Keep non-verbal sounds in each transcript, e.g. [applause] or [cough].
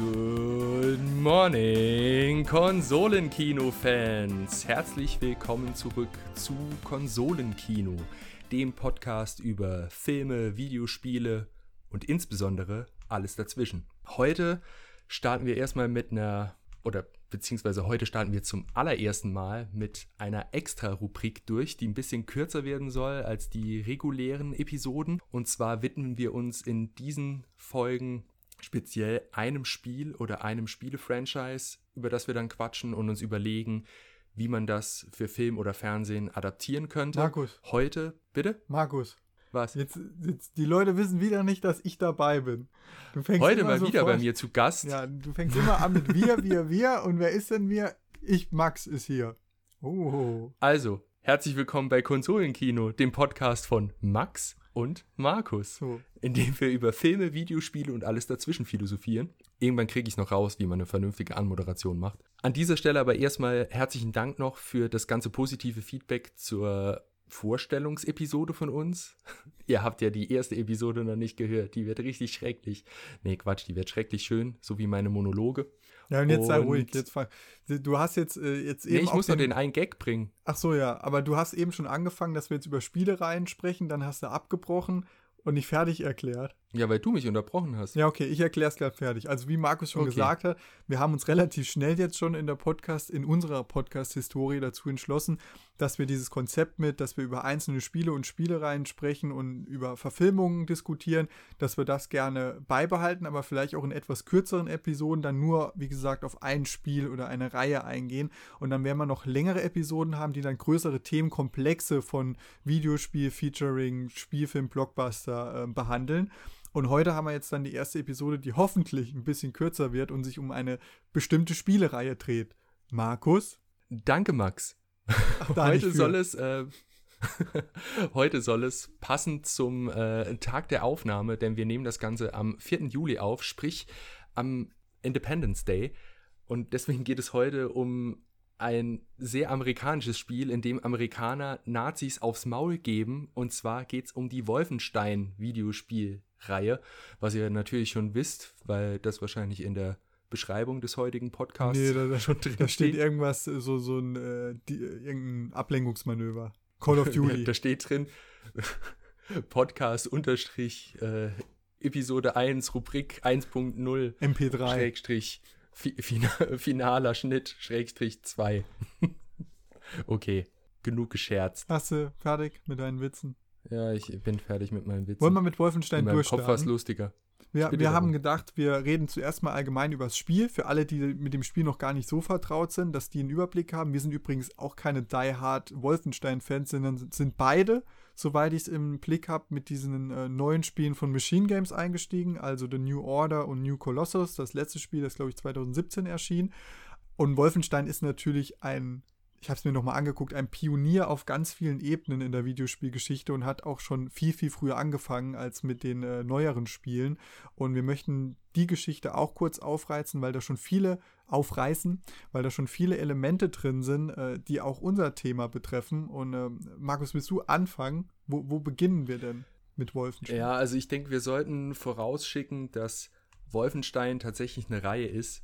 Good morning, Konsolenkino-Fans! Herzlich willkommen zurück zu Konsolenkino, dem Podcast über Filme, Videospiele und insbesondere alles dazwischen. Heute starten wir erstmal mit einer, oder beziehungsweise heute starten wir zum allerersten Mal mit einer Extra-Rubrik durch, die ein bisschen kürzer werden soll als die regulären Episoden. Und zwar widmen wir uns in diesen Folgen speziell einem Spiel oder einem Spiele-Franchise, über das wir dann quatschen und uns überlegen, wie man das für Film oder Fernsehen adaptieren könnte. Markus. Heute, bitte? Markus. Was? Jetzt, jetzt, die Leute wissen wieder nicht, dass ich dabei bin. Heute mal wieder bei mir zu Gast. Ja, du fängst immer an mit wir, wir, wir. Und wer ist denn wir? Ich, Max, ist hier. Oh. Also, herzlich willkommen bei Konsolenkino, dem Podcast von Max und Markus, so. in dem wir über Filme, Videospiele und alles dazwischen philosophieren. Irgendwann kriege ich noch raus, wie man eine vernünftige Anmoderation macht. An dieser Stelle aber erstmal herzlichen Dank noch für das ganze positive Feedback zur Vorstellungsepisode von uns. [laughs] Ihr habt ja die erste Episode noch nicht gehört. Die wird richtig schrecklich. Nee, Quatsch, die wird schrecklich schön, so wie meine Monologe. Ja, und jetzt und sei ruhig. Jetzt fang, du hast jetzt, äh, jetzt eben. Nee, ich muss den, noch den einen Gag bringen. Ach so, ja. Aber du hast eben schon angefangen, dass wir jetzt über Spielereien sprechen. Dann hast du abgebrochen und nicht fertig erklärt. Ja, weil du mich unterbrochen hast. Ja, okay, ich erkläre es gerade fertig. Also wie Markus schon okay. gesagt hat, wir haben uns relativ schnell jetzt schon in der Podcast, in unserer Podcast-Historie dazu entschlossen, dass wir dieses Konzept mit, dass wir über einzelne Spiele und Spielereien sprechen und über Verfilmungen diskutieren, dass wir das gerne beibehalten, aber vielleicht auch in etwas kürzeren Episoden dann nur, wie gesagt, auf ein Spiel oder eine Reihe eingehen. Und dann werden wir noch längere Episoden haben, die dann größere Themenkomplexe von Videospiel, Featuring, Spielfilm, Blockbuster äh, behandeln. Und heute haben wir jetzt dann die erste Episode, die hoffentlich ein bisschen kürzer wird und sich um eine bestimmte Spielereihe dreht. Markus? Danke, Max. Ach, [laughs] heute soll es. Äh, [laughs] heute soll es passend zum äh, Tag der Aufnahme, denn wir nehmen das Ganze am 4. Juli auf, sprich am Independence Day. Und deswegen geht es heute um ein sehr amerikanisches Spiel, in dem Amerikaner Nazis aufs Maul geben. Und zwar geht es um die Wolfenstein-Videospielreihe, was ihr natürlich schon wisst, weil das wahrscheinlich in der Beschreibung des heutigen Podcasts nee, da, da, schon drin da steht. irgendwas, so, so ein, äh, die, irgendein Ablenkungsmanöver. Call of [laughs] Duty. da, da steht drin, [laughs] Podcast unterstrich äh, Episode 1, Rubrik 1.0 MP3. Schrägstrich [laughs] finaler Schnitt, Schrägstrich 2. okay, genug gescherzt. Hast du fertig mit deinen Witzen? Ja, ich bin fertig mit meinen Witzen. Wollen wir mit Wolfenstein In Kopf war es lustiger. Wir, wir haben gedacht, wir reden zuerst mal allgemein über das Spiel. Für alle, die mit dem Spiel noch gar nicht so vertraut sind, dass die einen Überblick haben. Wir sind übrigens auch keine Die Hard Wolfenstein-Fans, sondern sind beide, soweit ich es im Blick habe, mit diesen äh, neuen Spielen von Machine Games eingestiegen. Also The New Order und New Colossus. Das letzte Spiel, das glaube ich 2017 erschien. Und Wolfenstein ist natürlich ein ich habe es mir nochmal angeguckt, ein Pionier auf ganz vielen Ebenen in der Videospielgeschichte und hat auch schon viel, viel früher angefangen als mit den äh, neueren Spielen. Und wir möchten die Geschichte auch kurz aufreizen, weil da schon viele aufreißen, weil da schon viele Elemente drin sind, äh, die auch unser Thema betreffen. Und äh, Markus, willst du anfangen? Wo, wo beginnen wir denn mit Wolfenstein? Ja, also ich denke, wir sollten vorausschicken, dass Wolfenstein tatsächlich eine Reihe ist,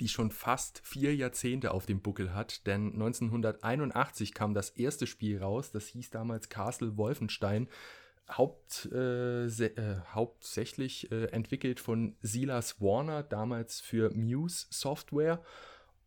die schon fast vier Jahrzehnte auf dem Buckel hat, denn 1981 kam das erste Spiel raus, das hieß damals Castle Wolfenstein, Haupt, äh, äh, hauptsächlich äh, entwickelt von Silas Warner, damals für Muse Software.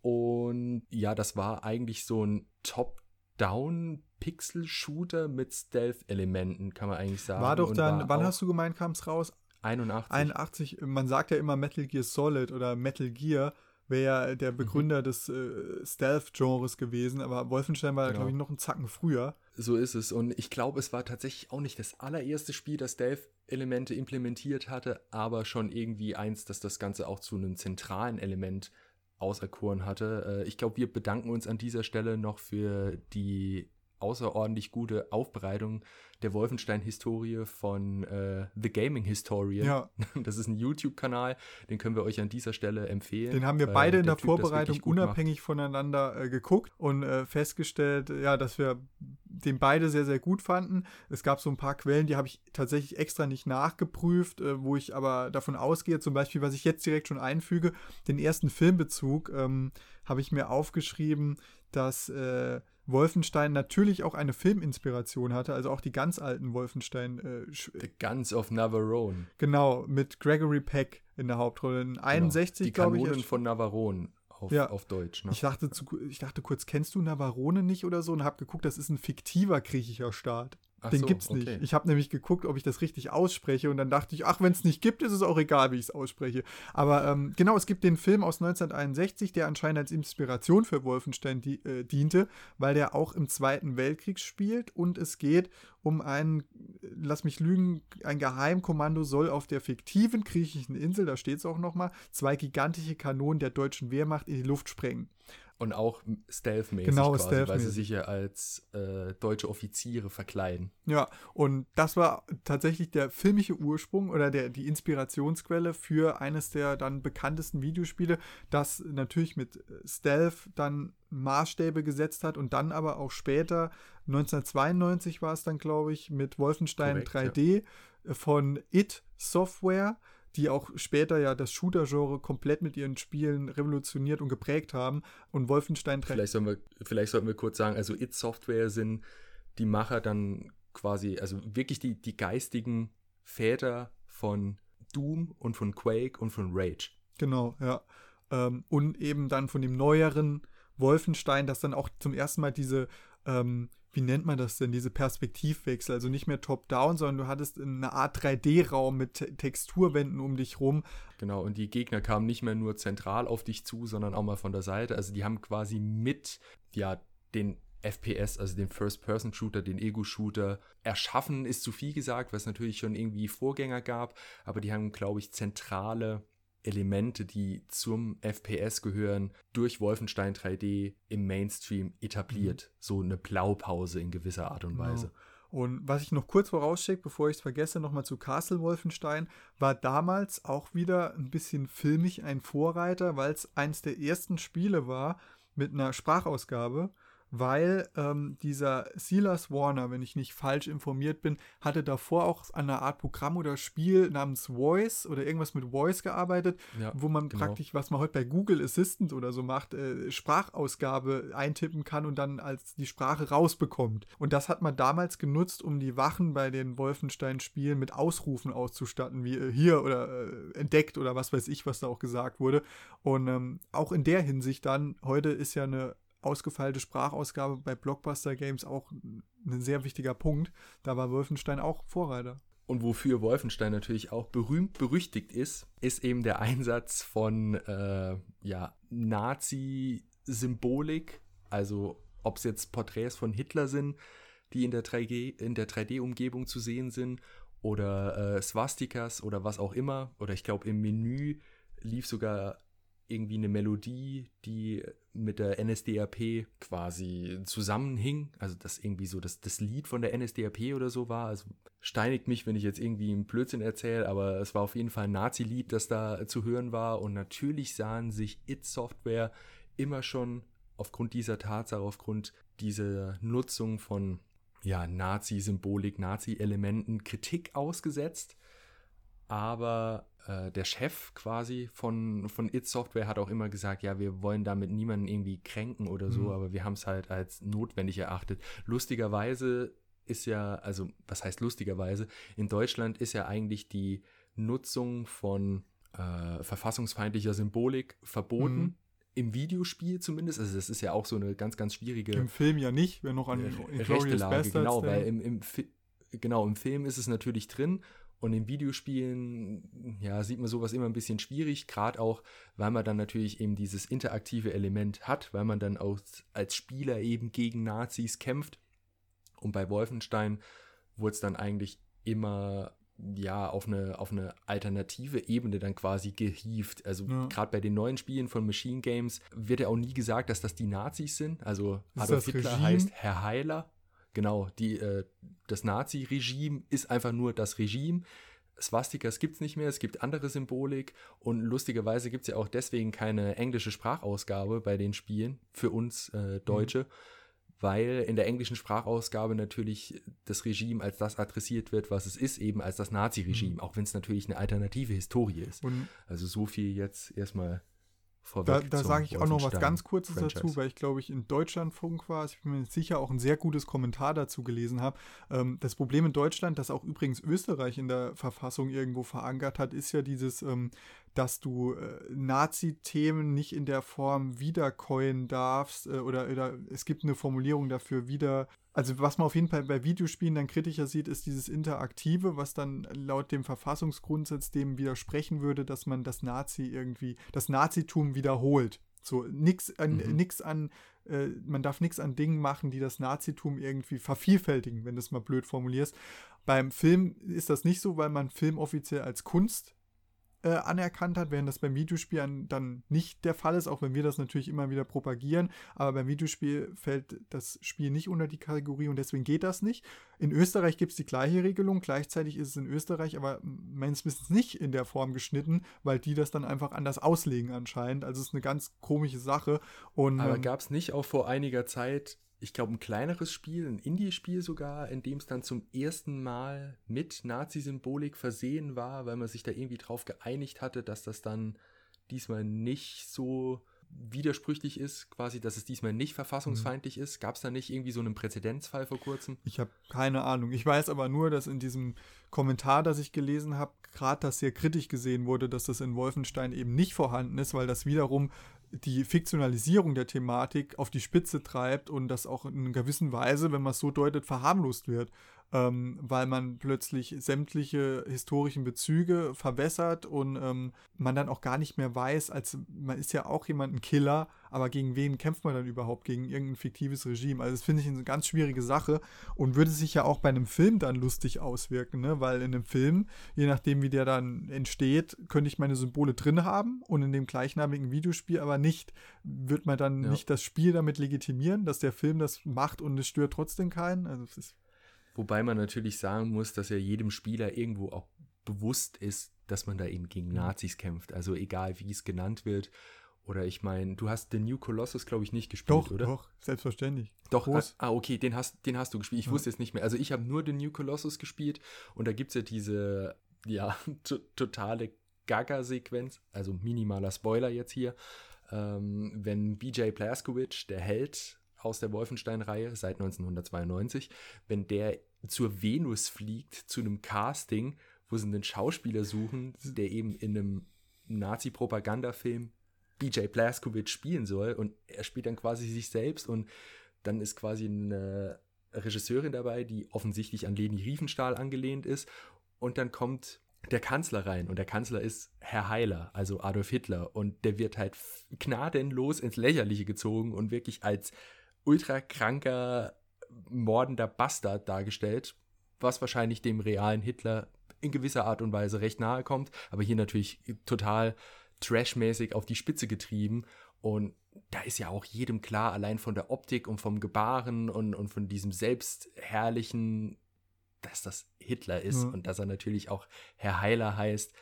Und ja, das war eigentlich so ein Top-Down Pixel-Shooter mit Stealth-Elementen, kann man eigentlich sagen. War doch dann, wann hast du gemeint, kam es raus? 81. 81, man sagt ja immer Metal Gear Solid oder Metal Gear wäre ja der mhm. Begründer mhm. des äh, Stealth-Genres gewesen, aber Wolfenstein war, genau. glaube ich, noch einen Zacken früher. So ist es. Und ich glaube, es war tatsächlich auch nicht das allererste Spiel, das Stealth-Elemente implementiert hatte, aber schon irgendwie eins, das das Ganze auch zu einem zentralen Element auserkoren hatte. Äh, ich glaube, wir bedanken uns an dieser Stelle noch für die außerordentlich gute Aufbereitung der Wolfenstein-Historie von äh, The Gaming Historian. Ja. [laughs] Das ist ein YouTube-Kanal, den können wir euch an dieser Stelle empfehlen. Den haben wir beide in der, der typ Vorbereitung unabhängig macht. voneinander äh, geguckt und äh, festgestellt, ja, dass wir den beide sehr, sehr gut fanden. Es gab so ein paar Quellen, die habe ich tatsächlich extra nicht nachgeprüft, äh, wo ich aber davon ausgehe, zum Beispiel, was ich jetzt direkt schon einfüge, den ersten Filmbezug ähm, habe ich mir aufgeschrieben, dass äh, Wolfenstein natürlich auch eine Filminspiration hatte, also auch die ganz alten Wolfenstein. Äh, The Guns of Navarone. Genau, mit Gregory Peck in der Hauptrolle. In 61, genau. ich. Die Kanonen von Navarone auf, ja. auf Deutsch. Ne? Ich, dachte zu, ich dachte kurz, kennst du Navarone nicht oder so? Und habe geguckt, das ist ein fiktiver griechischer Staat. Ach Den so, gibt's nicht. Okay. Ich habe nämlich geguckt, ob ich das richtig ausspreche und dann dachte ich, ach, wenn es nicht gibt, ist es auch egal, wie ich es ausspreche. Aber ähm, genau, es gibt den Film aus 1961, der anscheinend als Inspiration für Wolfenstein die, äh, diente, weil der auch im Zweiten Weltkrieg spielt und es geht um ein, lass mich lügen, ein Geheimkommando soll auf der fiktiven griechischen Insel, da steht es auch nochmal, zwei gigantische Kanonen der deutschen Wehrmacht in die Luft sprengen. Und auch stealth-mäßig genau, quasi, stealth weil sie sich ja als äh, deutsche Offiziere verkleiden. Ja, und das war tatsächlich der filmische Ursprung oder der, die Inspirationsquelle für eines der dann bekanntesten Videospiele, das natürlich mit Stealth dann Maßstäbe gesetzt hat und dann aber auch später, 1992 war es dann, glaube ich, mit Wolfenstein Korrekt, 3D ja. von It Software die auch später ja das Shooter-Genre komplett mit ihren Spielen revolutioniert und geprägt haben. Und Wolfenstein 3. Vielleicht, sollen wir, vielleicht sollten wir kurz sagen, also It Software sind die Macher dann quasi, also wirklich die, die geistigen Väter von Doom und von Quake und von Rage. Genau, ja. Ähm, und eben dann von dem neueren Wolfenstein, das dann auch zum ersten Mal diese ähm, wie nennt man das denn, diese Perspektivwechsel, also nicht mehr top-down, sondern du hattest eine Art 3D-Raum mit Texturwänden um dich rum. Genau, und die Gegner kamen nicht mehr nur zentral auf dich zu, sondern auch mal von der Seite. Also die haben quasi mit, ja, den FPS, also den First-Person-Shooter, den Ego-Shooter, erschaffen, ist zu viel gesagt, was natürlich schon irgendwie Vorgänger gab, aber die haben, glaube ich, zentrale Elemente, die zum FPS gehören, durch Wolfenstein 3D im Mainstream etabliert. Mhm. So eine Blaupause in gewisser Art und genau. Weise. Und was ich noch kurz vorausschicke, bevor ich es vergesse, nochmal zu Castle Wolfenstein, war damals auch wieder ein bisschen filmig ein Vorreiter, weil es eins der ersten Spiele war mit einer Sprachausgabe weil ähm, dieser Silas Warner, wenn ich nicht falsch informiert bin, hatte davor auch an einer Art Programm oder Spiel namens Voice oder irgendwas mit Voice gearbeitet, ja, wo man genau. praktisch, was man heute bei Google Assistant oder so macht, äh, Sprachausgabe eintippen kann und dann als die Sprache rausbekommt. Und das hat man damals genutzt, um die Wachen bei den Wolfenstein-Spielen mit Ausrufen auszustatten, wie äh, hier oder äh, entdeckt oder was weiß ich, was da auch gesagt wurde. Und ähm, auch in der Hinsicht dann, heute ist ja eine ausgefeilte Sprachausgabe bei Blockbuster Games auch ein sehr wichtiger Punkt. Da war Wolfenstein auch Vorreiter. Und wofür Wolfenstein natürlich auch berühmt berüchtigt ist, ist eben der Einsatz von äh, ja, Nazi-Symbolik. Also ob es jetzt Porträts von Hitler sind, die in der 3D-Umgebung zu sehen sind, oder äh, Swastikas oder was auch immer. Oder ich glaube, im Menü lief sogar irgendwie eine Melodie, die mit der NSDAP quasi zusammenhing. Also das irgendwie so das, das Lied von der NSDAP oder so war. Also steinigt mich, wenn ich jetzt irgendwie einen Blödsinn erzähle, aber es war auf jeden Fall ein Nazi-Lied, das da zu hören war. Und natürlich sahen sich It Software immer schon aufgrund dieser Tatsache, aufgrund dieser Nutzung von ja, Nazi-Symbolik, Nazi-Elementen Kritik ausgesetzt. Aber äh, der Chef quasi von, von It Software hat auch immer gesagt, ja, wir wollen damit niemanden irgendwie kränken oder so, mhm. aber wir haben es halt als notwendig erachtet. Lustigerweise ist ja, also was heißt lustigerweise, in Deutschland ist ja eigentlich die Nutzung von äh, verfassungsfeindlicher Symbolik verboten. Mhm. Im Videospiel zumindest, also das ist ja auch so eine ganz, ganz schwierige. Im Film ja nicht, wenn noch an äh, rechte Lage, genau, weil im, im, genau, im Film ist es natürlich drin und in Videospielen, ja, sieht man sowas immer ein bisschen schwierig, gerade auch, weil man dann natürlich eben dieses interaktive Element hat, weil man dann auch als Spieler eben gegen Nazis kämpft. Und bei Wolfenstein wurde es dann eigentlich immer ja auf eine auf eine alternative Ebene dann quasi gehievt. Also ja. gerade bei den neuen Spielen von Machine Games wird ja auch nie gesagt, dass das die Nazis sind. Also Adolf Hitler Regime? heißt Herr Heiler Genau, die, äh, das Nazi-Regime ist einfach nur das Regime. Swastikas gibt es nicht mehr, es gibt andere Symbolik und lustigerweise gibt es ja auch deswegen keine englische Sprachausgabe bei den Spielen für uns äh, Deutsche, mhm. weil in der englischen Sprachausgabe natürlich das Regime als das adressiert wird, was es ist, eben als das Nazi-Regime, mhm. auch wenn es natürlich eine alternative Historie ist. Und also so viel jetzt erstmal. Da, da sage ich auch noch was ganz Kurzes Franchise. dazu, weil ich glaube ich in Deutschlandfunk war, ich bin mir sicher auch ein sehr gutes Kommentar dazu gelesen habe. Ähm, das Problem in Deutschland, das auch übrigens Österreich in der Verfassung irgendwo verankert hat, ist ja dieses, ähm, dass du äh, Nazi-Themen nicht in der Form wiederkäuen darfst äh, oder, oder es gibt eine Formulierung dafür, wieder also was man auf jeden Fall bei Videospielen dann kritischer sieht, ist dieses Interaktive, was dann laut dem Verfassungsgrundsatz dem widersprechen würde, dass man das Nazi irgendwie, das Nazitum wiederholt. So, nix an, mhm. nix an, äh, man darf nichts an Dingen machen, die das Nazitum irgendwie vervielfältigen, wenn du es mal blöd formulierst. Beim Film ist das nicht so, weil man Film offiziell als Kunst äh, anerkannt hat, während das beim Videospiel dann nicht der Fall ist, auch wenn wir das natürlich immer wieder propagieren. Aber beim Videospiel fällt das Spiel nicht unter die Kategorie und deswegen geht das nicht. In Österreich gibt es die gleiche Regelung, gleichzeitig ist es in Österreich aber meines Wissens nicht in der Form geschnitten, weil die das dann einfach anders auslegen anscheinend. Also es ist eine ganz komische Sache. Und, aber ähm, gab es nicht auch vor einiger Zeit ich glaube, ein kleineres Spiel, ein Indie-Spiel sogar, in dem es dann zum ersten Mal mit Nazi-Symbolik versehen war, weil man sich da irgendwie drauf geeinigt hatte, dass das dann diesmal nicht so widersprüchlich ist, quasi, dass es diesmal nicht verfassungsfeindlich mhm. ist. Gab es da nicht irgendwie so einen Präzedenzfall vor kurzem? Ich habe keine Ahnung. Ich weiß aber nur, dass in diesem Kommentar, das ich gelesen habe, gerade das sehr kritisch gesehen wurde, dass das in Wolfenstein eben nicht vorhanden ist, weil das wiederum die Fiktionalisierung der Thematik auf die Spitze treibt und das auch in einer gewissen Weise, wenn man es so deutet, verharmlost wird ähm, weil man plötzlich sämtliche historischen Bezüge verwässert und ähm, man dann auch gar nicht mehr weiß, als man ist ja auch jemand ein Killer, aber gegen wen kämpft man dann überhaupt? Gegen irgendein fiktives Regime? Also das finde ich eine ganz schwierige Sache und würde sich ja auch bei einem Film dann lustig auswirken, ne? weil in einem Film, je nachdem wie der dann entsteht, könnte ich meine Symbole drin haben und in dem gleichnamigen Videospiel aber nicht. Wird man dann ja. nicht das Spiel damit legitimieren, dass der Film das macht und es stört trotzdem keinen? Also es ist Wobei man natürlich sagen muss, dass ja jedem Spieler irgendwo auch bewusst ist, dass man da eben gegen mhm. Nazis kämpft. Also egal, wie es genannt wird. Oder ich meine, du hast The New Colossus, glaube ich, nicht gespielt, doch, oder? Doch, selbstverständlich. Doch, Groß. ah, okay, den hast, den hast du gespielt. Ich ja. wusste jetzt nicht mehr. Also ich habe nur The New Colossus gespielt und da gibt es ja diese, ja, [laughs] totale Gaga-Sequenz, also minimaler Spoiler jetzt hier. Ähm, wenn BJ Blazkowicz, der Held aus der Wolfenstein-Reihe seit 1992, wenn der zur Venus fliegt, zu einem Casting, wo sie einen Schauspieler suchen, der eben in einem Nazi-Propagandafilm BJ Blazkowicz spielen soll und er spielt dann quasi sich selbst und dann ist quasi eine Regisseurin dabei, die offensichtlich an Leni Riefenstahl angelehnt ist und dann kommt der Kanzler rein und der Kanzler ist Herr Heiler, also Adolf Hitler und der wird halt gnadenlos ins Lächerliche gezogen und wirklich als ultra kranker, mordender Bastard dargestellt, was wahrscheinlich dem realen Hitler in gewisser Art und Weise recht nahe kommt, aber hier natürlich total trashmäßig auf die Spitze getrieben und da ist ja auch jedem klar, allein von der Optik und vom Gebaren und, und von diesem selbstherrlichen, dass das Hitler ist ja. und dass er natürlich auch Herr Heiler heißt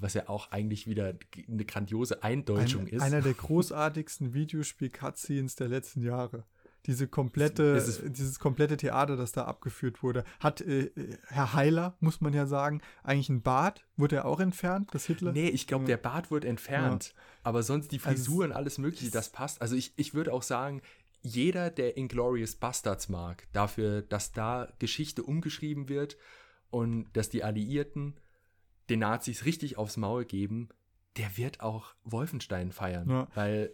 was ja auch eigentlich wieder eine grandiose Eindeutschung Ein, ist. Einer der [laughs] großartigsten Videospiel-Cutscenes der letzten Jahre. Diese komplette, dieses komplette Theater, das da abgeführt wurde. Hat äh, Herr Heiler, muss man ja sagen, eigentlich ein Bart? Wurde er auch entfernt, das Hitler? Nee, ich glaube, der Bart wurde entfernt. Ja. Aber sonst die Frisuren, also, alles Mögliche, das passt. Also ich, ich würde auch sagen, jeder, der Inglorious Bastards mag, dafür, dass da Geschichte umgeschrieben wird und dass die Alliierten den Nazis richtig aufs Maul geben, der wird auch Wolfenstein feiern. Ja. Weil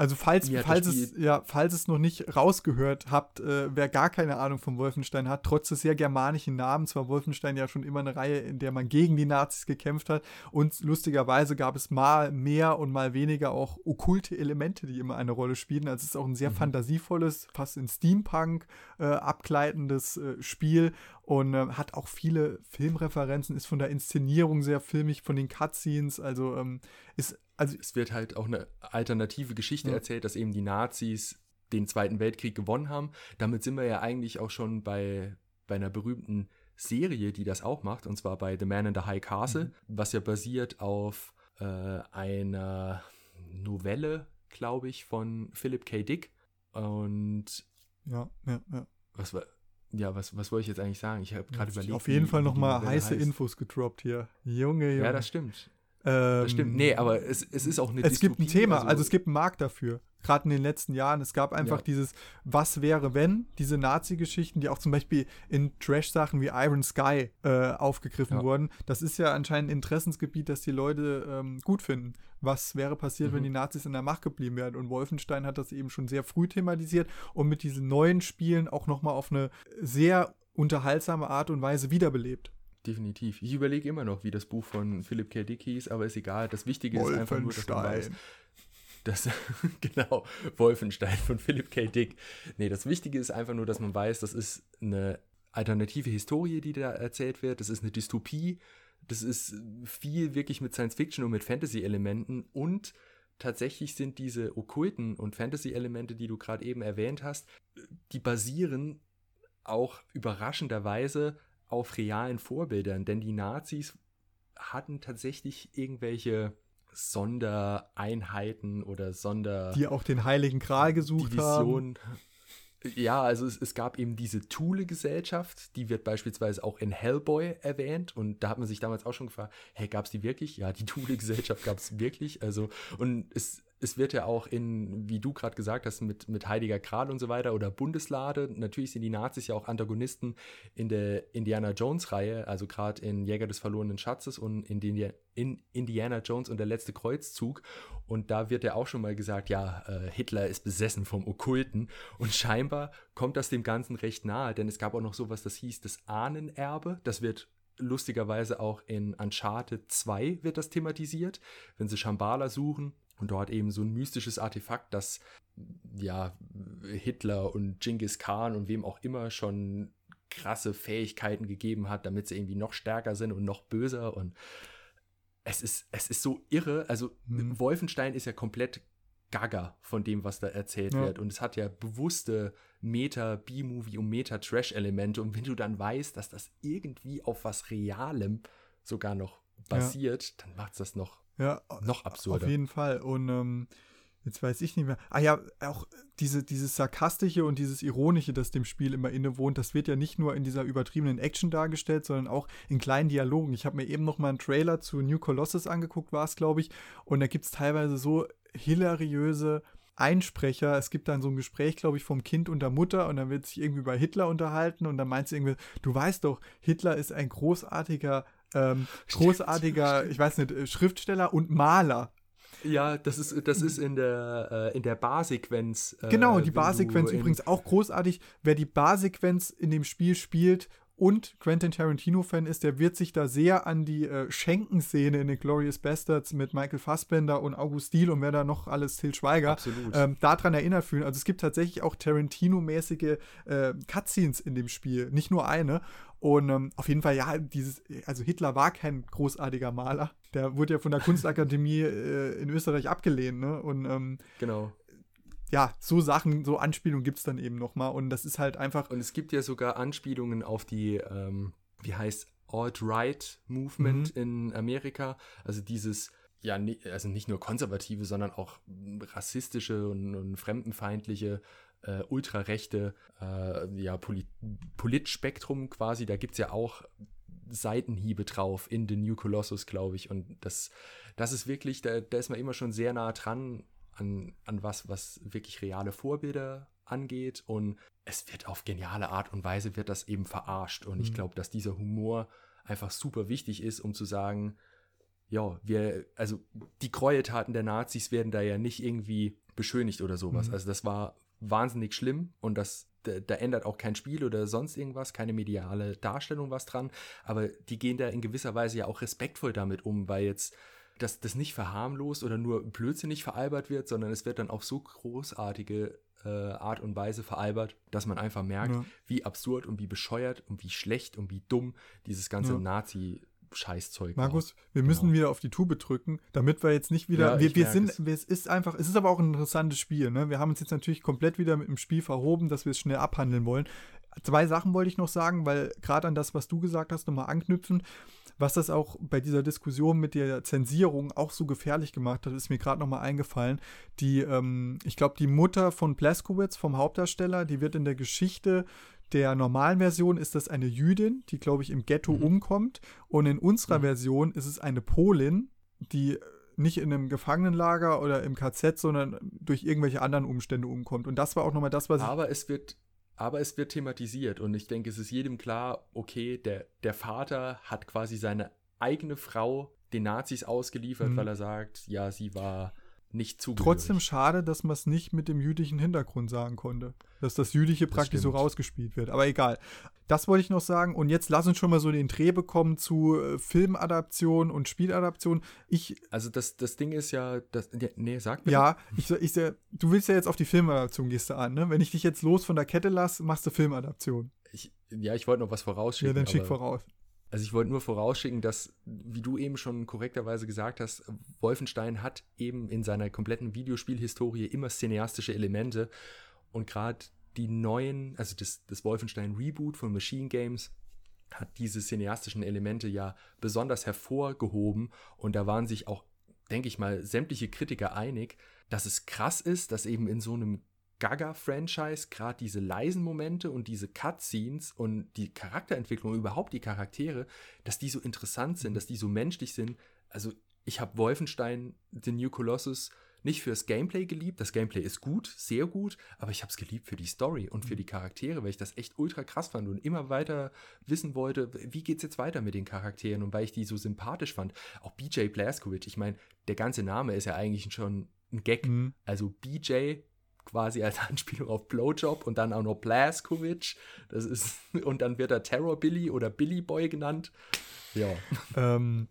also falls, falls, es, ja, falls es noch nicht rausgehört habt, äh, wer gar keine Ahnung vom Wolfenstein hat, trotz des sehr germanischen Namens war Wolfenstein ja schon immer eine Reihe, in der man gegen die Nazis gekämpft hat. Und lustigerweise gab es mal mehr und mal weniger auch okkulte Elemente, die immer eine Rolle spielen. Also es ist auch ein sehr mhm. fantasievolles, fast in Steampunk äh, abgleitendes äh, Spiel und äh, hat auch viele Filmreferenzen, ist von der Inszenierung sehr filmig, von den Cutscenes, also ähm, ist also es wird halt auch eine alternative Geschichte ja. erzählt, dass eben die Nazis den Zweiten Weltkrieg gewonnen haben. Damit sind wir ja eigentlich auch schon bei, bei einer berühmten Serie, die das auch macht, und zwar bei The Man in the High Castle, mhm. was ja basiert auf äh, einer Novelle, glaube ich, von Philip K. Dick. Und Ja, ja, ja. Was war. Ja, was, was wollte ich jetzt eigentlich sagen? Ich habe gerade überlegt. Auf jeden Fall nochmal heiße heißt. Infos gedroppt hier. Junge, Junge. Ja, das stimmt. Ähm, Das stimmt. Nee, aber es, es ist auch eine es gibt ein Dystopie, Thema, also, es gibt einen Markt dafür. Gerade in den letzten Jahren. Es gab einfach Ja. dieses Was wäre wenn, diese Nazi-Geschichten, die auch zum Beispiel in Trash-Sachen wie Iron Sky äh, aufgegriffen Ja. wurden. Das ist ja anscheinend ein Interessensgebiet, das die Leute ähm, gut finden. Was wäre passiert, wenn Mhm. die Nazis in der Macht geblieben wären? Und Wolfenstein hat das eben schon sehr früh thematisiert und mit diesen neuen Spielen auch nochmal auf eine sehr unterhaltsame Art und Weise wiederbelebt. Definitiv. Ich überlege immer noch, wie das Buch von Philip K. Dick hieß, aber ist egal. Das Wichtige ist einfach nur, dass man weiß, dass, [laughs] genau, Wolfenstein von Philip K. Dick. Nee, das Wichtige ist einfach nur, dass man weiß, das ist eine alternative Historie, die da erzählt wird. Das ist eine Dystopie. Das ist viel wirklich mit Science Fiction und mit Fantasy-Elementen und tatsächlich sind diese okkulten und Fantasy-Elemente, die du gerade eben erwähnt hast, die basieren auch überraschenderweise auf realen Vorbildern, denn die Nazis hatten tatsächlich irgendwelche Sondereinheiten oder Sonder Die auch den Heiligen Gral gesucht haben. Division. Ja, also es, es gab eben diese Thule-Gesellschaft, die wird beispielsweise auch in Hellboy erwähnt und da hat man sich damals auch schon gefragt, hey, gab es die wirklich? Ja, die Thule-Gesellschaft gab es wirklich. Also, und es, es wird ja auch in, wie du gerade gesagt hast, mit, mit Heiliger Gral und so weiter oder Bundeslade, natürlich sind die Nazis ja auch Antagonisten in der Indiana Jones-Reihe, also gerade in Jäger des verlorenen Schatzes und in, den, in Indiana Jones und der letzte Kreuzzug. Und da wird ja auch schon mal gesagt, ja, äh, Hitler ist besessen vom Okkulten. Und scheinbar kommt das dem Ganzen recht nahe, denn es gab auch noch sowas, das hieß das Ahnenerbe. Das wird lustigerweise auch in Uncharted 2 wird das thematisiert, wenn sie Shambhala suchen und dort eben so ein mystisches Artefakt, das ja Hitler und Genghis Khan und wem auch immer schon krasse Fähigkeiten gegeben hat, damit sie irgendwie noch stärker sind und noch böser und es ist, es ist so irre. Also Mhm. Wolfenstein ist ja komplett gaga von dem, was da erzählt Ja. wird. Und es hat ja bewusste Meta-B-Movie und Meta-Trash-Elemente. Und wenn du dann weißt, dass das irgendwie auf was Realem sogar noch basiert, dann macht es das noch, Ja, noch absurder. Auf jeden Fall. Und ähm, jetzt weiß ich nicht mehr. Ah ja, auch diese, dieses Sarkastische und dieses Ironische, das dem Spiel immer innewohnt, das wird ja nicht nur in dieser übertriebenen Action dargestellt, sondern auch in kleinen Dialogen. Ich habe mir eben noch mal einen Trailer zu New Colossus angeguckt, war es, glaube ich. Und da gibt es teilweise so hilariöse Einsprecher. Es gibt dann so ein Gespräch, glaube ich, vom Kind und der Mutter und dann wird sich irgendwie über Hitler unterhalten und dann meint sie irgendwie, du weißt doch, Hitler ist ein großartiger, ähm, großartiger, ich weiß nicht, äh, Schriftsteller und Maler. Ja, das ist, das ist in der, äh, in der Barsequenz. Äh, Genau, die Barsequenz übrigens auch großartig. Wer die Barsequenz in dem Spiel spielt und Quentin Tarantino-Fan ist, der wird sich da sehr an die äh, Schenken-Szene in den Glorious Bastards mit Michael Fassbender und August Diel und wer da noch alles, Til Schweiger, ähm, daran erinnert fühlen. Also es gibt tatsächlich auch Tarantino-mäßige äh, Cutscenes in dem Spiel, nicht nur eine. Und ähm, auf jeden Fall, ja, dieses, also Hitler war kein großartiger Maler. Der wurde ja von der Kunstakademie äh, in Österreich abgelehnt, ne? Und ähm, Genau. Ja, so Sachen, so Anspielungen gibt es dann eben nochmal. Und das ist halt einfach, Und es gibt ja sogar Anspielungen auf die, ähm, wie heißt Alt-Right-Movement Mhm. in Amerika. Also dieses, ja, also nicht nur konservative, sondern auch rassistische und, und fremdenfeindliche, äh, ultrarechte, äh, ja, Poli Politspektrum quasi. Da gibt es ja auch Seitenhiebe drauf in The New Colossus, glaube ich. Und das, das ist wirklich, da, da ist man immer schon sehr nah dran an, an was, was wirklich reale Vorbilder angeht. Und es wird auf geniale Art und Weise wird das eben verarscht. Und ich Mhm. glaube, dass dieser Humor einfach super wichtig ist, um zu sagen, ja, wir, also die Gräueltaten der Nazis werden da ja nicht irgendwie beschönigt oder sowas. Mhm. Also das war wahnsinnig schlimm und das, da, da ändert auch kein Spiel oder sonst irgendwas, keine mediale Darstellung was dran. Aber die gehen da in gewisser Weise ja auch respektvoll damit um, weil jetzt dass das nicht verharmlost oder nur blödsinnig veralbert wird, sondern es wird dann auf so großartige äh, Art und Weise veralbert, dass man einfach merkt, Ja. wie absurd und wie bescheuert und wie schlecht und wie dumm dieses ganze Ja. Nazi-Scheißzeug war. Markus, wir müssen Genau. wieder auf die Tube drücken, damit wir jetzt nicht wieder. Ja, wir wir sind, es. es ist einfach, es ist aber auch ein interessantes Spiel. Ne? Wir haben uns jetzt natürlich komplett wieder mit dem Spiel verhoben, dass wir es schnell abhandeln wollen. Zwei Sachen wollte ich noch sagen, weil gerade an das, was du gesagt hast, nochmal anknüpfen, was das auch bei dieser Diskussion mit der Zensierung auch so gefährlich gemacht hat, ist mir gerade nochmal eingefallen. Die, ähm, ich glaube, die Mutter von Blaskowitz, vom Hauptdarsteller, die wird in der Geschichte der normalen Version ist das eine Jüdin, die, glaube ich, im Ghetto mhm. umkommt. Und in unserer mhm. Version ist es eine Polin, die nicht in einem Gefangenenlager oder im KZ, sondern durch irgendwelche anderen Umstände umkommt. Und das war auch nochmal das, was Aber es wird, aber es wird thematisiert und ich denke, es ist jedem klar, okay, der, der Vater hat quasi seine eigene Frau den Nazis ausgeliefert, mhm. weil er sagt, ja, sie war nicht zugehörig. Trotzdem schade, dass man es nicht mit dem jüdischen Hintergrund sagen konnte. Dass das Jüdische das praktisch stimmt. so rausgespielt wird. Aber egal. Das wollte ich noch sagen. Und jetzt lass uns schon mal so den Dreh bekommen zu äh, Filmadaption und Spieladaption. Ich. Also das, das Ding ist ja, das, nee, sag mir. Ja, ich, ich, du willst ja jetzt auf die Filmadaption gehst du an, ne? Wenn ich dich jetzt los von der Kette lasse, machst du Filmadaption. Ich, ja, ich wollte noch was vorausschicken. Ja, dann schick voraus. Also ich wollte nur vorausschicken, dass, wie du eben schon korrekterweise gesagt hast, Wolfenstein hat eben in seiner kompletten Videospielhistorie immer cineastische Elemente und gerade die neuen, also das, das Wolfenstein Reboot von Machine Games hat diese cineastischen Elemente ja besonders hervorgehoben und da waren sich auch, denke ich mal, sämtliche Kritiker einig, dass es krass ist, dass eben in so einem Gaga-Franchise gerade diese leisen Momente und diese Cutscenes und die Charakterentwicklung, überhaupt die Charaktere, dass die so interessant sind, dass die so menschlich sind. Also ich habe Wolfenstein, The New Colossus, nicht fürs Gameplay geliebt. Das Gameplay ist gut, sehr gut, aber ich habe es geliebt für die Story und für die Charaktere, weil ich das echt ultra krass fand und immer weiter wissen wollte, wie geht es jetzt weiter mit den Charakteren und weil ich die so sympathisch fand. Auch BJ Blazkowicz, ich meine, der ganze Name ist ja eigentlich schon ein Gag. Mhm. Also BJ quasi als Anspielung auf Blowjob und dann auch noch Blaskovic. Das ist, [laughs] und dann wird er Terror Billy oder Billy Boy genannt. Ja. Ähm,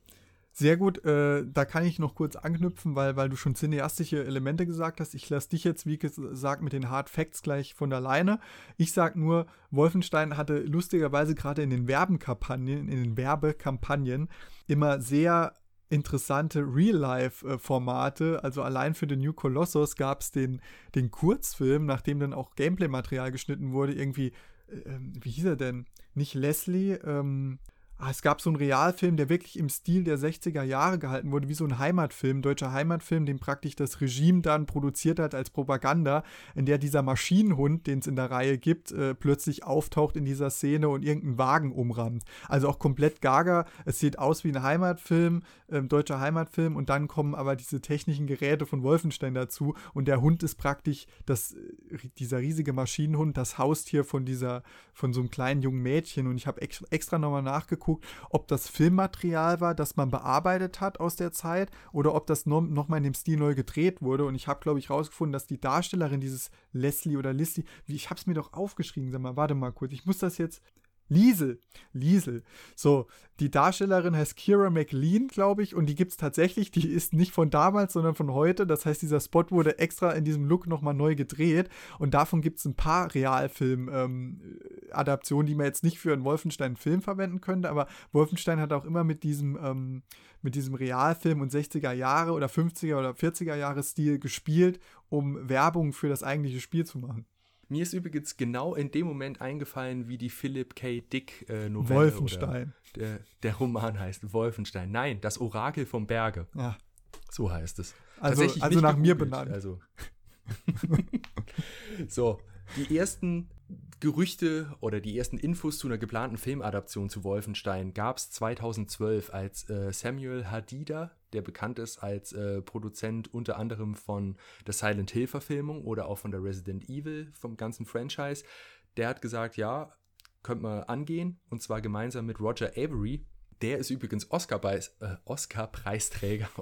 sehr gut, äh, da kann ich noch kurz anknüpfen, weil, weil du schon cineastische Elemente gesagt hast. Ich lasse dich jetzt, wie gesagt, mit den Hard Facts gleich von der Leine. Ich sag nur, Wolfenstein hatte lustigerweise gerade in den Werbenkampagnen, in den Werbekampagnen immer sehr interessante Real-Life-Formate. Also allein für den New Colossus gab es den, den Kurzfilm, nachdem dann auch Gameplay-Material geschnitten wurde, irgendwie, äh, wie hieß er denn? Nicht Leslie, ähm, es gab so einen Realfilm, der wirklich im Stil der 60er Jahre gehalten wurde, wie so ein Heimatfilm, deutscher Heimatfilm, den praktisch das Regime dann produziert hat als Propaganda, in der dieser Maschinenhund, den es in der Reihe gibt, äh, plötzlich auftaucht in dieser Szene und irgendeinen Wagen umrammt. Also auch komplett gaga. Es sieht aus wie ein Heimatfilm, äh, deutscher Heimatfilm, und dann kommen aber diese technischen Geräte von Wolfenstein dazu und der Hund ist praktisch das, äh, dieser riesige Maschinenhund, das Haustier von dieser, von so einem kleinen jungen Mädchen. Und ich habe extra nochmal nachgeguckt, geguckt, ob das Filmmaterial war, das man bearbeitet hat aus der Zeit oder ob das noch, noch in dem Stil neu gedreht wurde. Und ich habe, glaube ich, rausgefunden, dass die Darstellerin dieses Leslie oder Lissy, ich habe es mir doch aufgeschrieben, sag mal, warte mal kurz, ich muss das jetzt, Liesel. Liesel. So, die Darstellerin heißt Kira McLean, glaube ich, und die gibt es tatsächlich. Die ist nicht von damals, sondern von heute. Das heißt, dieser Spot wurde extra in diesem Look nochmal neu gedreht. Und davon gibt es ein paar Realfilm-Adaptionen, ähm, die man jetzt nicht für einen Wolfenstein-Film verwenden könnte. Aber Wolfenstein hat auch immer mit diesem, ähm, mit diesem Realfilm und 60er Jahre oder 50er oder 40er Jahre Stil gespielt, um Werbung für das eigentliche Spiel zu machen. Mir ist übrigens genau in dem Moment eingefallen, wie die Philip K. Dick äh, Novelle Wolfenstein. Der, der, Roman heißt Wolfenstein. Nein, das Orakel vom Berge. Ja. So heißt es. Also, also nach mir benannt. Also. [laughs] so, die ersten Gerüchte oder die ersten Infos zu einer geplanten Filmadaption zu Wolfenstein gab es 2012, als äh, Samuel Hadida, der bekannt ist als äh, Produzent unter anderem von der Silent Hill Verfilmung oder auch von der Resident Evil vom ganzen Franchise, der hat gesagt, ja, könnte man angehen und zwar gemeinsam mit Roger Avery, der ist übrigens Oscar-Preisträger, äh, [laughs] Oscar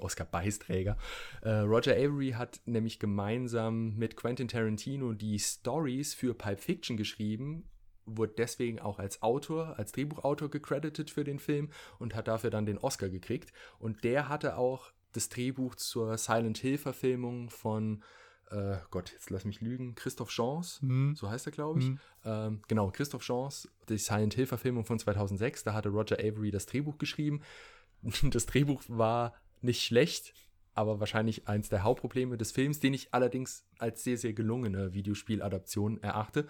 Oscar-Beisträger. Äh, Roger Avery hat nämlich gemeinsam mit Quentin Tarantino die Stories für Pulp Fiction geschrieben, wurde deswegen auch als Autor, als Drehbuchautor gecredited für den Film und hat dafür dann den Oscar gekriegt. Und der hatte auch das Drehbuch zur Silent Hill-Verfilmung von äh, Gott, jetzt lass mich lügen, Christoph Chance, mhm. so heißt er, glaube ich. Mhm. Ähm, genau, Christoph Chance, die Silent Hill-Verfilmung von 2006, da hatte Roger Avery das Drehbuch geschrieben. [laughs] Das Drehbuch war nicht schlecht, aber wahrscheinlich eins der Hauptprobleme des Films, den ich allerdings als sehr, sehr gelungene Videospieladaption erachte.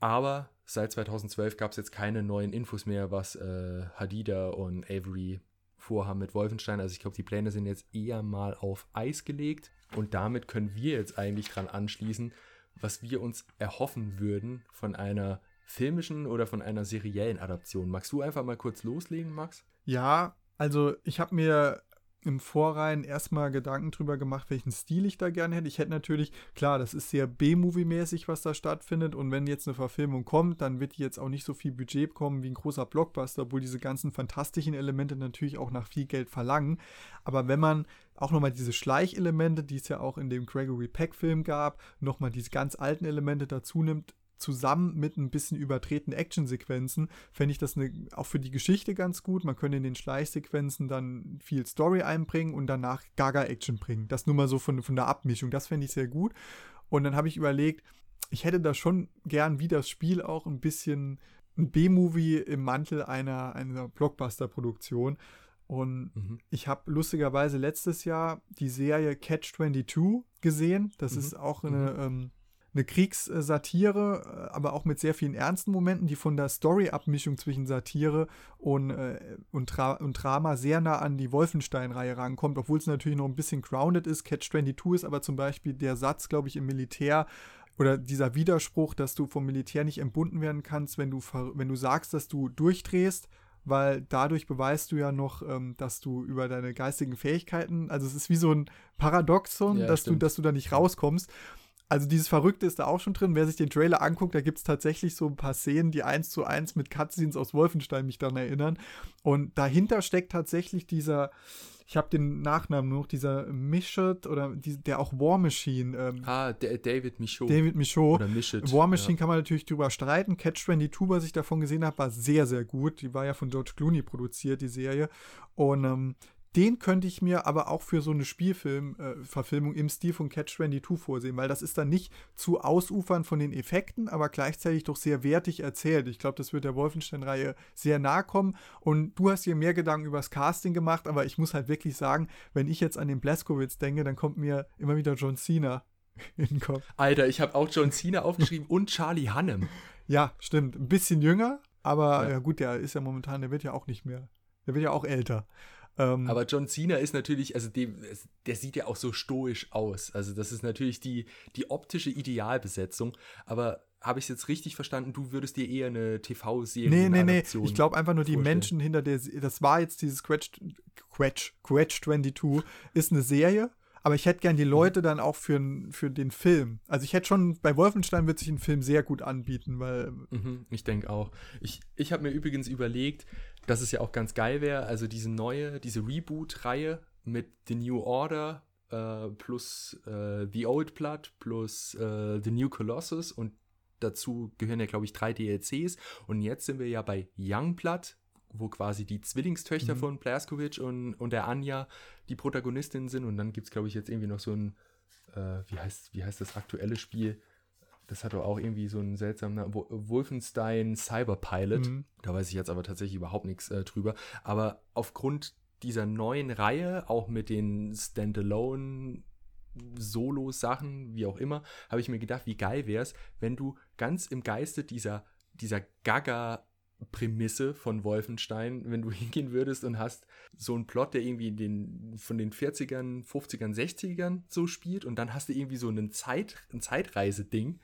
Aber seit 2012 gab es jetzt keine neuen Infos mehr, was äh, Hadida und Avery vorhaben mit Wolfenstein. Also ich glaube, die Pläne sind jetzt eher mal auf Eis gelegt. Und damit können wir jetzt eigentlich dran anschließen, was wir uns erhoffen würden von einer filmischen oder von einer seriellen Adaption. Magst du einfach mal kurz loslegen, Max? Ja, also ich habe mir im Vorrein erstmal Gedanken drüber gemacht, welchen Stil ich da gerne hätte. Ich hätte natürlich, klar, das ist sehr B-Movie-mäßig, was da stattfindet. Und wenn jetzt eine Verfilmung kommt, dann wird die jetzt auch nicht so viel Budget bekommen wie ein großer Blockbuster, obwohl diese ganzen fantastischen Elemente natürlich auch nach viel Geld verlangen. Aber wenn man auch nochmal diese Schleichelemente, die es ja auch in dem Gregory Peck-Film gab, nochmal diese ganz alten Elemente dazu nimmt, zusammen mit ein bisschen übertreten Actionsequenzen, fände ich das eine, auch für die Geschichte ganz gut. Man könnte in den Schleichsequenzen dann viel Story einbringen und danach Gaga-Action bringen. Das nur mal so von, von der Abmischung. Das fände ich sehr gut. Und dann habe ich überlegt, ich hätte da schon gern wie das Spiel auch ein bisschen ein B-Movie im Mantel einer, einer Blockbuster-Produktion. Und mhm. ich habe lustigerweise letztes Jahr die Serie Catch 22 gesehen. Das mhm. ist auch eine mhm. ähm, eine Kriegssatire, äh, aber auch mit sehr vielen ernsten Momenten, die von der Story-Abmischung zwischen Satire und, äh, und, Tra und, Drama sehr nah an die Wolfenstein-Reihe rankommt, obwohl es natürlich noch ein bisschen grounded ist. Catch 22 ist aber zum Beispiel der Satz, glaube ich, im Militär, oder dieser Widerspruch, dass du vom Militär nicht entbunden werden kannst, wenn du, wenn du sagst, dass du durchdrehst, weil dadurch beweist du ja noch, ähm, dass du über deine geistigen Fähigkeiten, also es ist wie so ein Paradoxon, ja, dass, du, dass du da nicht rauskommst. Also dieses Verrückte ist da auch schon drin. Wer sich den Trailer anguckt, da gibt es tatsächlich so ein paar Szenen, die eins zu eins mit Cutscenes aus Wolfenstein mich dann erinnern. Und dahinter steckt tatsächlich dieser, ich habe den Nachnamen nur noch, dieser Michaud oder die, der auch War Machine. Ähm, ah, der David Michaud. David Michaud. Oder Michaud. War Machine ja. kann man natürlich drüber streiten. Catch 22, was ich davon gesehen habe, war sehr, sehr gut. Die war ja von George Clooney produziert, die Serie. Und ähm, den könnte ich mir aber auch für so eine Spielfilm-Verfilmung äh, im Stil von Catch 22 vorsehen, weil das ist dann nicht zu ausufern von den Effekten, aber gleichzeitig doch sehr wertig erzählt. Ich glaube, das wird der Wolfenstein-Reihe sehr nahe kommen. Und du hast dir mehr Gedanken über das Casting gemacht, aber ich muss halt wirklich sagen, wenn ich jetzt an den Blaskowitz denke, dann kommt mir immer wieder John Cena [laughs] in den Kopf. Alter, ich habe auch John Cena aufgeschrieben und Charlie Hannem. Ja, stimmt. Ein bisschen jünger, aber ja. ja gut, der ist ja momentan, der wird ja auch nicht mehr. Der wird ja auch älter. Ähm, Aber John Cena ist natürlich, also dem, der sieht ja auch so stoisch aus. Also das ist natürlich die, die optische Idealbesetzung. Aber habe ich es jetzt richtig verstanden? Du würdest dir eher eine TV-Serie Nee, nee, nee. Ich glaube einfach nur die Menschen hinter der, das war jetzt dieses Quetch, Quetch, Quetch 22, ist eine Serie. Aber ich hätte gern die. Leute dann auch für, für den Film. Also ich hätte schon, bei Wolfenstein wird sich ein Film sehr gut anbieten, weil. Mhm, ich denke auch. Ich, ich habe mir übrigens überlegt, dass es ja auch ganz geil wäre, also diese neue, diese Reboot-Reihe mit The New Order äh, plus äh, The Old Blood plus äh, The New Colossus und dazu gehören ja, glaube ich, drei DLCs. Und jetzt sind wir ja bei Youngblood, wo quasi die Zwillingstöchter mhm. von Blaskovic und, und der Anja die Protagonistinnen sind. Und dann gibt es, glaube ich, jetzt irgendwie noch so ein, äh, wie, heißt, wie heißt das aktuelle Spiel? Das hat doch auch irgendwie so einen seltsamen Wolfenstein Cyberpilot. Mhm. Da weiß ich jetzt aber tatsächlich überhaupt nichts äh, drüber. Aber aufgrund dieser neuen Reihe, auch mit den Standalone Solo-Sachen, wie auch immer, habe ich mir gedacht, wie geil wäre es, wenn du ganz im Geiste dieser, dieser Gaga Prämisse von Wolfenstein, wenn du [laughs] hingehen würdest und hast so einen Plot, der irgendwie den, von den 40ern, 50ern, 60ern so spielt und dann hast du irgendwie so einen Zeit, ein Zeitreise-Ding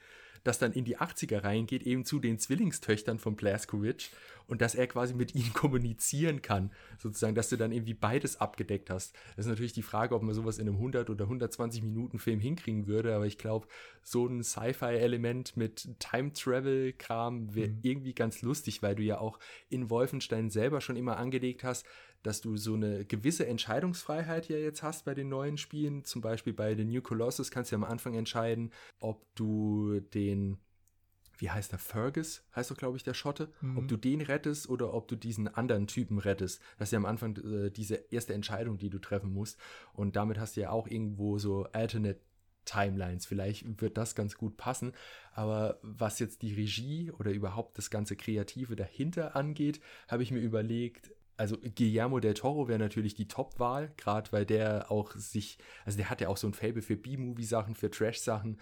das dann in die 80er reingeht, eben zu den Zwillingstöchtern von Blaskowitz und dass er quasi mit [laughs] ihnen kommunizieren kann, sozusagen, dass du dann irgendwie beides abgedeckt hast. Das ist natürlich die Frage, ob man sowas in einem 100 oder 120 Minuten Film hinkriegen würde, aber ich glaube, so ein Sci-Fi-Element mit Time-Travel-Kram wäre mhm. irgendwie ganz lustig, weil du ja auch in Wolfenstein selber schon immer angelegt hast, dass du so eine gewisse Entscheidungsfreiheit ja jetzt hast bei den neuen Spielen. Zum Beispiel bei The New Colossus kannst du ja am Anfang entscheiden, ob du den, wie heißt der, Fergus, heißt doch, glaube ich, der Schotte, mhm. ob du den rettest oder ob du diesen anderen Typen rettest. Das ist ja am Anfang äh, diese erste Entscheidung, die du treffen musst. Und damit hast du ja auch irgendwo so Alternate Timelines. Vielleicht wird das ganz gut passen. Aber was jetzt die Regie oder überhaupt das ganze Kreative dahinter angeht, habe ich mir überlegt, also Guillermo del Toro wäre natürlich die Top-Wahl, gerade weil der auch sich, also der hat ja auch so ein Fable für B-Movie-Sachen, für Trash-Sachen.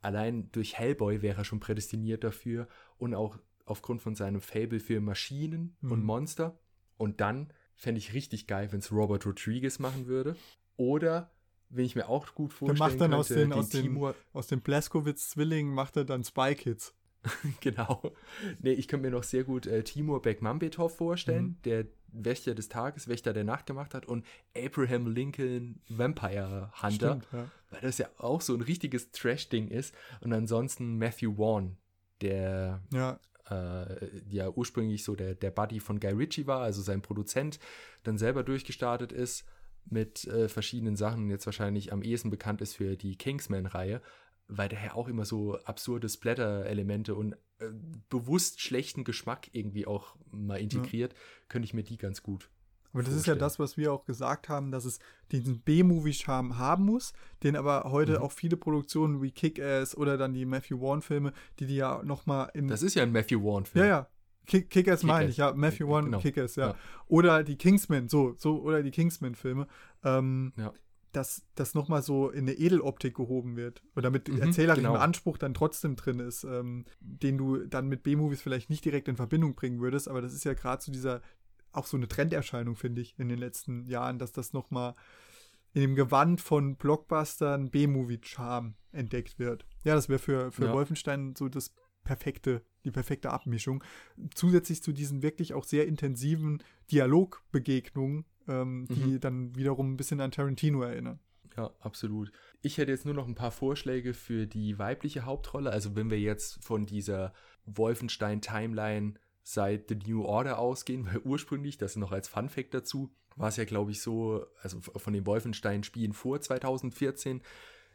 Allein durch Hellboy wäre er schon prädestiniert dafür. und auch aufgrund von seinem Fable für Maschinen Mhm. und Monster. Und dann fände ich richtig geil, wenn es Robert Rodriguez machen würde. Oder, wenn ich mir auch gut Der vorstellen macht dann aus könnte, den, die aus den, Timur, aus den Blaskowitz-Zwillingen macht er dann Spy Kids. [laughs] genau. Nee, ich könnte mir noch sehr gut äh, Timur Bekmambetov vorstellen, Mhm. der Wächter des Tages, Wächter der Nacht gemacht hat und Abraham Lincoln Vampire Hunter, Stimmt, ja. weil das ja auch so ein richtiges Trash-Ding ist. Und ansonsten Matthew Vaughn, der Ja, äh, ja ursprünglich so der, der Buddy von Guy Ritchie war, also sein Produzent, dann selber durchgestartet ist mit äh, verschiedenen Sachen, jetzt wahrscheinlich am ehesten bekannt ist für die Kingsman-Reihe, weil ja auch immer so absurde Splatter-Elemente und äh, bewusst schlechten Geschmack irgendwie auch mal integriert, könnte ich mir die ganz gut. aber das ist ja vorstellen. das, was wir auch gesagt haben, dass es diesen B-Movie-Charme haben muss, den aber heute Mhm. auch viele Produktionen wie Kick-Ass oder dann die Matthew Vaughn-Filme, die die ja nochmal in Das ist ja ein Matthew Vaughn-Film. Ja, ja. Kick- Kick-Ass meine Kick-Ass. ich, ja. Matthew One, Genau. Kick-Ass, ja. Ja. Oder die Kingsman, so, so, oder die Kingsman-Filme. Ähm, Ja. Dass das nochmal so in eine Edeloptik gehoben wird. Oder mit Mhm, erzählerischem genau. Anspruch dann trotzdem drin ist, ähm, den du dann mit B-Movies vielleicht nicht direkt in Verbindung bringen würdest. Aber das ist ja gerade so dieser, auch so eine Trenderscheinung, finde ich, in den letzten Jahren, dass das nochmal in dem Gewand von Blockbustern B-Movie-Charme entdeckt wird. Ja, das wäre für, für Ja. Wolfenstein so das perfekte, die perfekte Abmischung. Zusätzlich zu diesen wirklich auch sehr intensiven Dialogbegegnungen, ähm, die Mhm. dann wiederum ein bisschen an Tarantino erinnern. Ja, absolut. Ich hätte jetzt nur noch ein paar Vorschläge für die weibliche Hauptrolle. Also wenn wir jetzt von dieser Wolfenstein-Timeline seit The New Order ausgehen, [laughs] weil ursprünglich, das noch als Fun Fact dazu, war es ja, glaube ich, so, also von den Wolfenstein-Spielen vor 2014.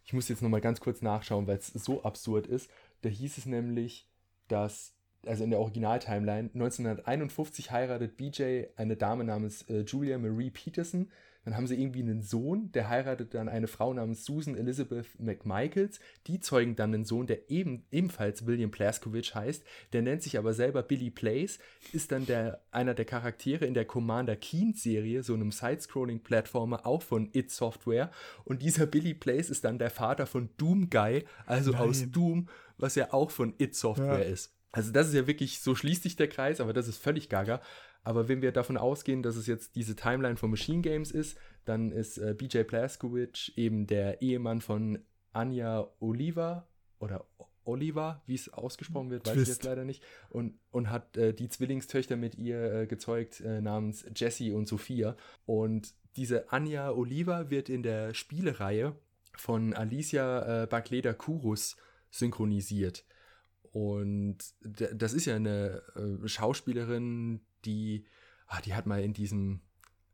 Ich muss jetzt nochmal ganz kurz nachschauen, weil es so absurd ist. Da hieß es nämlich, dass, also in der Original-Timeline, 1951 heiratet BJ eine Dame namens äh, Julia Marie Peterson. Dann haben sie irgendwie einen Sohn, der heiratet dann eine Frau namens Susan Elizabeth McMichaels. Die zeugen dann einen Sohn, der eben, ebenfalls William Plaskowitz heißt. Der nennt sich aber selber Billy Plays, ist dann der, einer der Charaktere in der Commander Keen-Serie, so einem Side-Scrolling-Plattformer, auch von It Software. Und dieser Billy Plays ist dann der Vater von Doom Guy, also Nein. aus Doom, was ja auch von It Software Ja. ist. Also das ist ja wirklich, so schließt sich der Kreis, aber das ist völlig gaga. Aber wenn wir davon ausgehen, dass es jetzt diese Timeline von Machine Games ist, dann ist äh, BJ Blazkowicz eben der Ehemann von Anja Oliva oder O- Oliva, wie es ausgesprochen wird, weiß ich Twist. jetzt leider nicht. Und, und hat äh, die Zwillingstöchter mit ihr äh, gezeugt äh, namens Jessie und Sophia. Und diese Anja Oliva wird in der Spielereihe von Alicia äh, Bakleda Kurus synchronisiert. Und das ist ja eine äh, Schauspielerin, die, ah, die hat mal in diesem,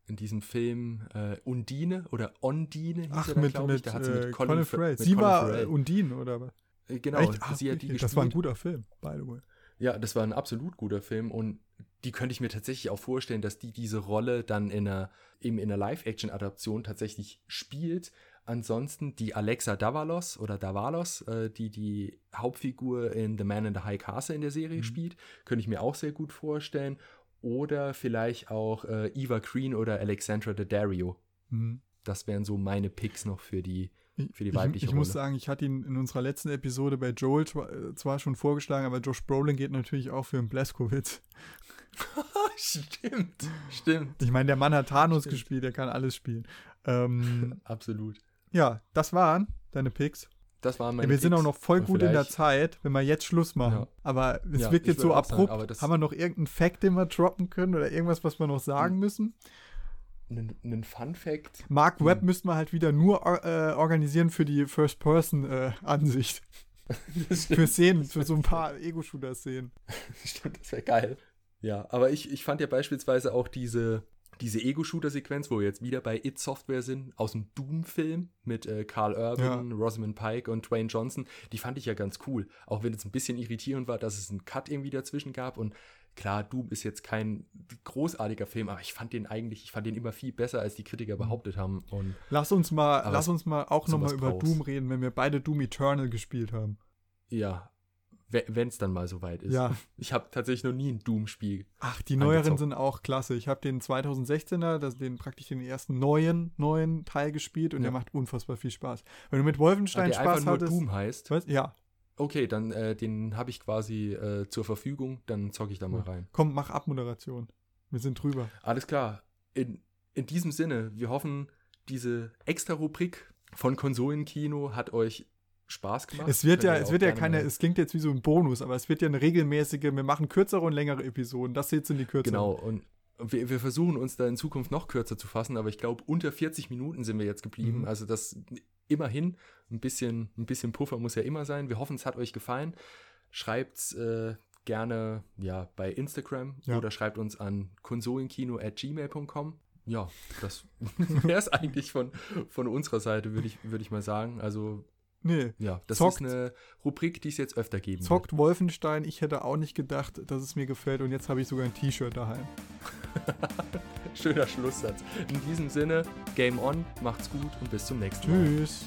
in diesem Film äh, Undine oder Ondine, hieß Ach, er dann, mit, mit, Da hat sie äh, mit Colin Fa- Farrell. Sie Colin war Farrell. äh, Undine, oder was? Äh, Genau, Echt? Ach, sie hat die gespielt. das war ein guter Film, by the way. Ja, das war ein absolut guter Film und die könnte ich mir tatsächlich auch vorstellen, dass die diese Rolle dann in einer, eben in einer Live-Action-Adaption tatsächlich spielt. Ansonsten die Alexa Davalos oder Davalos, äh, die die Hauptfigur in The Man in the High Castle in der Serie Mhm. spielt, könnte ich mir auch sehr gut vorstellen. Oder vielleicht auch äh, Eva Green oder Alexandra Daddario. Mhm. Das wären so meine Picks noch für die, Ich, Für die ich, weibliche ich muss Rolle. sagen, ich hatte ihn in unserer letzten Episode bei Joel zwar, äh, zwar schon vorgeschlagen, aber Josh Brolin geht natürlich auch für einen Blaskowitz. [laughs] stimmt, stimmt. Ich meine, der Mann hat Thanos Stimmt. gespielt, der kann alles spielen. Ähm, [laughs] Absolut. Ja, das waren deine Picks. Das waren Ja, meine wir sind auch Picks. noch voll Und gut in der Zeit, wenn wir jetzt Schluss machen. Ja. Aber es Ja, wirkt jetzt so sagen, abrupt. aber das- Haben wir noch irgendeinen Fact, den wir droppen können oder irgendwas, was wir noch sagen müssen? einen, Fun Fact. Mark Webb Hm. müssten wir halt wieder nur äh, organisieren für die First-Person-Ansicht. Das [laughs] für Szenen, für so ein paar Ego-Shooter-Szenen. [laughs] Stimmt, das wäre geil. Ja, aber ich, ich fand ja beispielsweise auch diese, diese Ego-Shooter-Sequenz, wo wir jetzt wieder bei It Software sind, aus dem Doom-Film mit äh, Carl Urban, Rosamund Pike und Dwayne Johnson, die fand ich ja ganz cool. Auch wenn es ein bisschen irritierend war, dass es einen Cut irgendwie dazwischen gab und klar, Doom ist jetzt kein großartiger Film, aber ich fand den eigentlich, ich fand den immer viel besser, als die Kritiker Mhm. behauptet haben. Und Lass uns mal, lass uns mal auch nochmal über brauchst. Doom reden, wenn wir beide Doom Eternal gespielt haben. ja, wenn es dann mal soweit ist. Ja. [laughs] Ich habe tatsächlich noch nie ein Doom-Spiel Ach, die neueren Angezockt. sind auch klasse. Ich habe den 2016er, das, den praktisch den ersten neuen, neuen Teil gespielt und Ja. der macht unfassbar viel Spaß. Wenn du mit Wolfenstein der Spaß einfach nur hattest. Doom heißt. Was? Ja. Okay, dann äh, den habe ich quasi äh, zur Verfügung, dann zocke ich da mal rein. Komm, mach Abmoderation. Wir sind drüber. Alles klar. In, in diesem Sinne, wir hoffen, diese extra Rubrik von Konsolenkino hat euch Spaß gemacht. Es wird ja, es wird ja keine, es klingt jetzt wie so ein Bonus, aber es wird ja eine regelmäßige, wir machen kürzere und längere Episoden. Das jetzt sind die kürzeren. Genau, und wir, wir versuchen uns da in Zukunft noch kürzer zu fassen, aber ich glaube, unter 40 Minuten sind wir jetzt geblieben. Mhm. Also das immerhin, ein bisschen, ein bisschen Puffer muss ja immer sein. Wir hoffen, es hat euch gefallen. Schreibt äh, gerne ja, bei Instagram Ja. oder schreibt uns an konsolenkino.gmail.com. Ja, das [laughs] wäre es eigentlich von, von unserer Seite, würde ich, würd ich mal sagen. Also, Nee. ja, das Zockt. ist eine Rubrik, die es jetzt öfter geben wird. Zockt Wolfenstein, ich hätte auch nicht gedacht, dass es mir gefällt und jetzt habe ich sogar ein T-Shirt daheim. [laughs] Schöner Schlusssatz. In diesem Sinne, Game On, macht's gut und bis zum nächsten Mal. Tschüss.